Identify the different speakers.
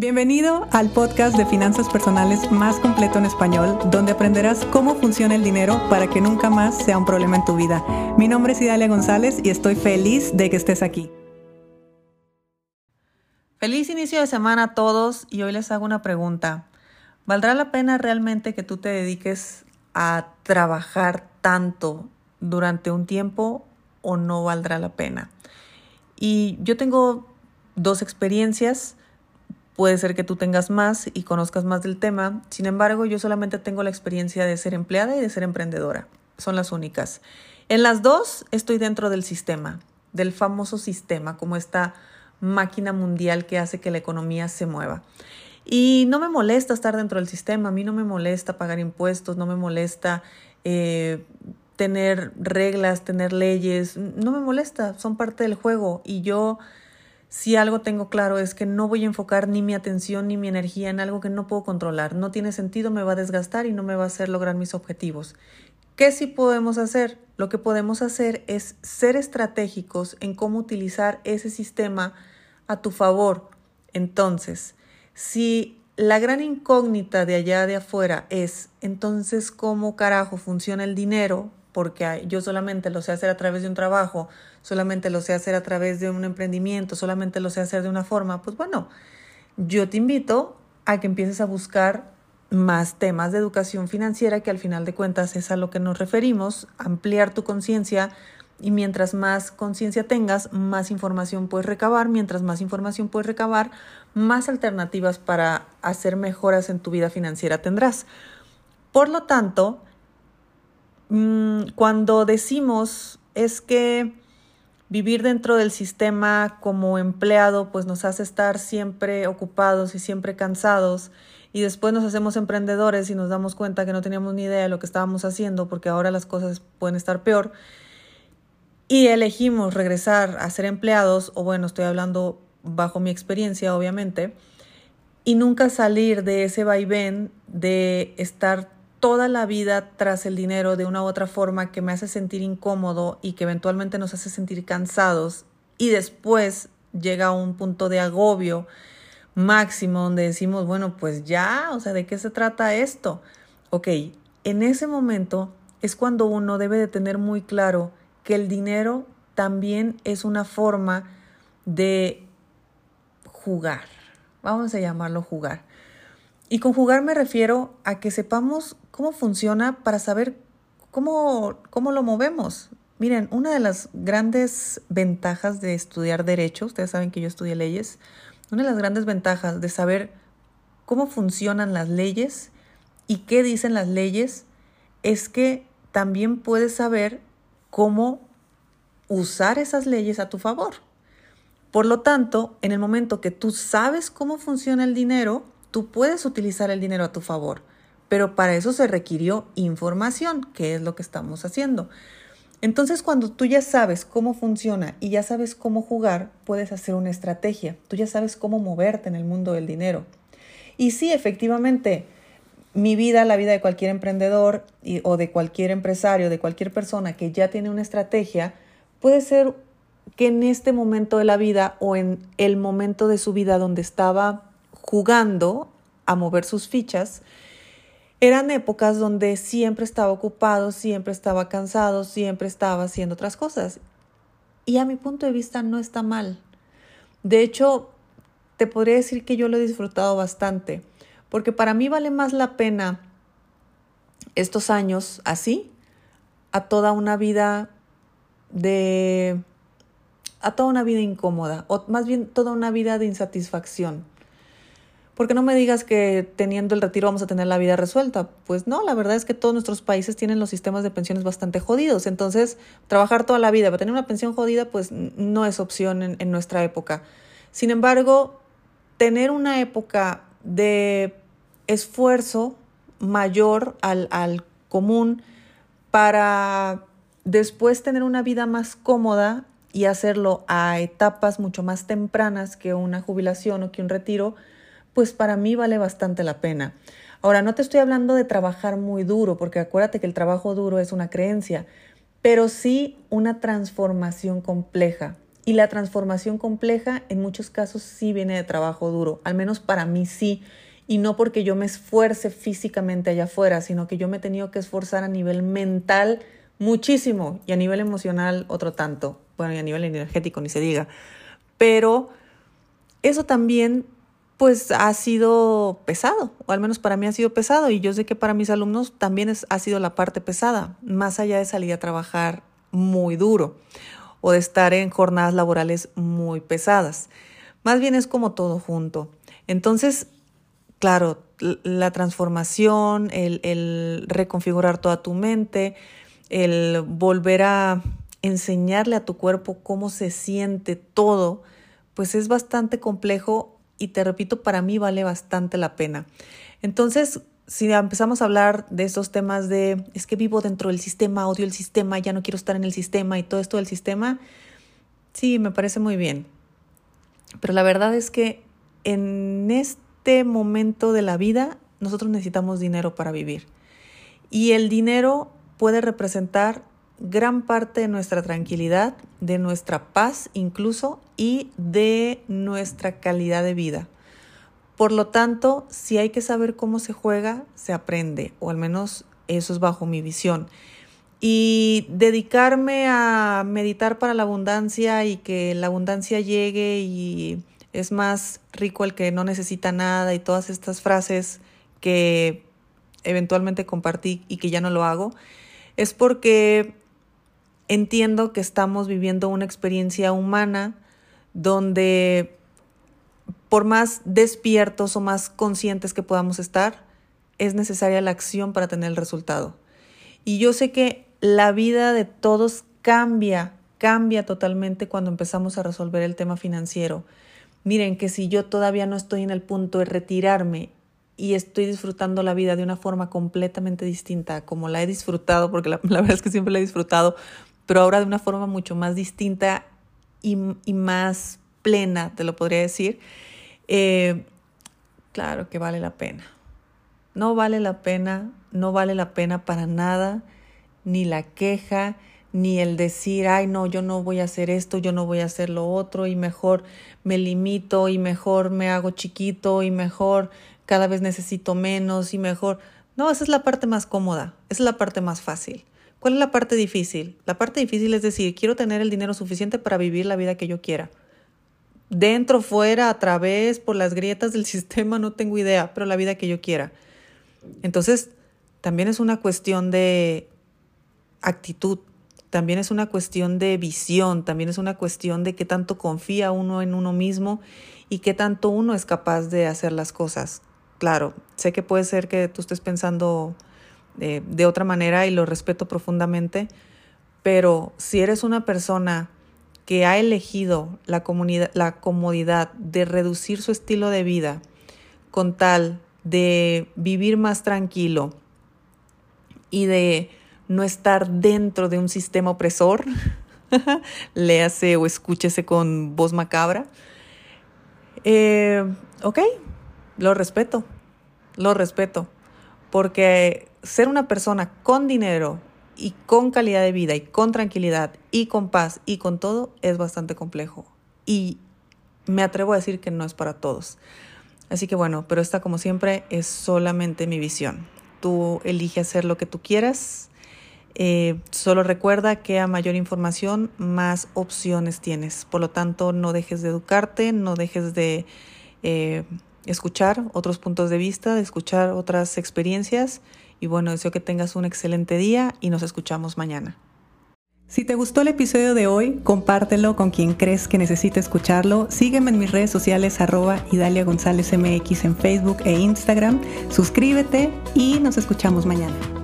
Speaker 1: Bienvenido al podcast de finanzas personales más completo en español, donde aprenderás cómo funciona el dinero para que nunca más sea un problema en tu vida. Mi nombre es Idalia González y estoy feliz de que estés aquí. Feliz inicio de semana a todos y hoy les hago una pregunta. ¿Valdrá la pena realmente que tú te dediques a trabajar tanto durante un tiempo o no valdrá la pena? Y yo tengo dos experiencias Puede ser que tú tengas más y conozcas más del tema. Sin embargo, yo solamente tengo la experiencia de ser empleada y de ser emprendedora. Son las únicas. En las dos estoy dentro del sistema, del famoso sistema, como esta máquina mundial que hace que la economía se mueva. Y no me molesta estar dentro del sistema, a mí no me molesta pagar impuestos, no me molesta eh, tener reglas, tener leyes, no me molesta, son parte del juego y yo si algo tengo claro es que no voy a enfocar ni mi atención ni mi energía en algo que no puedo controlar. No tiene sentido, me va a desgastar y no me va a hacer lograr mis objetivos. ¿Qué sí podemos hacer? Lo que podemos hacer es ser estratégicos en cómo utilizar ese sistema a tu favor. Entonces, si la gran incógnita de allá de afuera es entonces cómo carajo funciona el dinero, porque yo solamente lo sé hacer a través de un trabajo, solamente lo sé hacer a través de un emprendimiento, solamente lo sé hacer de una forma, pues bueno, yo te invito a que empieces a buscar más temas de educación financiera, que al final de cuentas es a lo que nos referimos, ampliar tu conciencia y mientras más conciencia tengas, más información puedes recabar, mientras más información puedes recabar, más alternativas para hacer mejoras en tu vida financiera tendrás. Por lo tanto, mm, cuando decimos es que vivir dentro del sistema como empleado pues nos hace estar siempre ocupados y siempre cansados y después nos hacemos emprendedores y nos damos cuenta que no teníamos ni idea de lo que estábamos haciendo porque ahora las cosas pueden estar peor y elegimos regresar a ser empleados o bueno, estoy hablando bajo mi experiencia obviamente y nunca salir de ese vaivén de estar toda la vida tras el dinero de una u otra forma que me hace sentir incómodo y que eventualmente nos hace sentir cansados y después llega un punto de agobio máximo donde decimos, bueno, pues ya, o sea, ¿de qué se trata esto? Ok, en ese momento es cuando uno debe de tener muy claro que el dinero también es una forma de jugar, vamos a llamarlo jugar. Y con jugar me refiero a que sepamos cómo funciona para saber cómo, cómo lo movemos. Miren, una de las grandes ventajas de estudiar derecho, ustedes saben que yo estudié leyes, una de las grandes ventajas de saber cómo funcionan las leyes y qué dicen las leyes es que también puedes saber cómo usar esas leyes a tu favor. Por lo tanto, en el momento que tú sabes cómo funciona el dinero, tú puedes utilizar el dinero a tu favor, pero para eso se requirió información, que es lo que estamos haciendo. Entonces, cuando tú ya sabes cómo funciona y ya sabes cómo jugar, puedes hacer una estrategia. Tú ya sabes cómo moverte en el mundo del dinero. Y sí, efectivamente, mi vida, la vida de cualquier emprendedor o de cualquier empresario, de cualquier persona que ya tiene una estrategia, puede ser que en este momento de la vida o en el momento de su vida donde estaba jugando a mover sus fichas, eran épocas donde siempre estaba ocupado, siempre estaba cansado, siempre estaba haciendo otras cosas. Y a mi punto de vista no está mal. De hecho, te podría decir que yo lo he disfrutado bastante, porque para mí vale más la pena estos años así a toda una vida de a toda una vida incómoda o más bien toda una vida de insatisfacción. Porque no me digas que teniendo el retiro vamos a tener la vida resuelta. Pues no, la verdad es que todos nuestros países tienen los sistemas de pensiones bastante jodidos. Entonces, trabajar toda la vida para tener una pensión jodida, pues no es opción en, nuestra época. Sin embargo, tener una época de esfuerzo mayor al, al común para después tener una vida más cómoda y hacerlo a etapas mucho más tempranas que una jubilación o que un retiro, pues para mí vale bastante la pena. Ahora, no te estoy hablando de trabajar muy duro, porque acuérdate que el trabajo duro es una creencia, pero sí una transformación compleja. Y la transformación compleja en muchos casos sí viene de trabajo duro, al menos para mí sí. Y no porque yo me esfuerce físicamente allá afuera, sino que yo me he tenido que esforzar a nivel mental muchísimo y a nivel emocional otro tanto. Bueno, y a nivel energético ni se diga. Pero eso también pues ha sido pesado, o al menos para mí ha sido pesado, y yo sé que para mis alumnos también es, ha sido la parte pesada, más allá de salir a trabajar muy duro o de estar en jornadas laborales muy pesadas. Más bien es como todo junto. Entonces, claro, la transformación, el, el reconfigurar toda tu mente, el volver a enseñarle a tu cuerpo cómo se siente todo, pues es bastante complejo y te repito, para mí vale bastante la pena. Entonces, si empezamos a hablar de estos temas de es que vivo dentro del sistema, odio el sistema, ya no quiero estar en el sistema y todo esto del sistema, sí, me parece muy bien. Pero la verdad es que en este momento de la vida nosotros necesitamos dinero para vivir. Y el dinero puede representar gran parte de nuestra tranquilidad, de nuestra paz incluso y de nuestra calidad de vida. Por lo tanto, si hay que saber cómo se juega, se aprende, o al menos eso es bajo mi visión. Y dedicarme a meditar para la abundancia y que la abundancia llegue y es más rico el que no necesita nada y todas estas frases que eventualmente compartí y que ya no lo hago, es porque entiendo que estamos viviendo una experiencia humana donde por más despiertos o más conscientes que podamos estar, es necesaria la acción para tener el resultado. Y yo sé que la vida de todos cambia, cambia totalmente cuando empezamos a resolver el tema financiero. Miren que si yo todavía no estoy en el punto de retirarme y estoy disfrutando la vida de una forma completamente distinta como la he disfrutado, porque la, la verdad es que siempre la he disfrutado, pero ahora de una forma mucho más distinta y, más plena, te lo podría decir, eh, claro que vale la pena. No vale la pena, no vale la pena para nada, ni la queja, ni el decir, ay, no, yo no voy a hacer esto, yo no voy a hacer lo otro, y mejor me limito, y mejor me hago chiquito, y mejor cada vez necesito menos, y mejor. No, esa es la parte más cómoda, esa es la parte más fácil. ¿Cuál es la parte difícil? La parte difícil es decir, quiero tener el dinero suficiente para vivir la vida que yo quiera. Dentro, fuera, a través, por las grietas del sistema, no tengo idea, pero la vida que yo quiera. Entonces, también es una cuestión de actitud, también es una cuestión de visión, también es una cuestión de qué tanto confía uno en uno mismo y qué tanto uno es capaz de hacer las cosas. Claro, sé que puede ser que tú estés pensando de otra manera y lo respeto profundamente, pero si eres una persona que ha elegido la, la comodidad de reducir su estilo de vida con tal de vivir más tranquilo y de no estar dentro de un sistema opresor, léase o escúchese con voz macabra, eh, ok, lo respeto, lo respeto, porque ser una persona con dinero y con calidad de vida y con tranquilidad y con paz y con todo es bastante complejo. Y me atrevo a decir que no es para todos. Así que bueno, pero esta como siempre es solamente mi visión. Tú elige hacer lo que tú quieras. Eh, solo recuerda que a mayor información, más opciones tienes. Por lo tanto, no dejes de educarte, no dejes de eh, escuchar otros puntos de vista, de escuchar otras experiencias y bueno, deseo que tengas un excelente día y nos escuchamos mañana. Si te gustó el episodio de hoy, compártelo con quien crees que necesite escucharlo. Sígueme en mis redes sociales arroba Idalia González MX en Facebook e Instagram. Suscríbete y nos escuchamos mañana.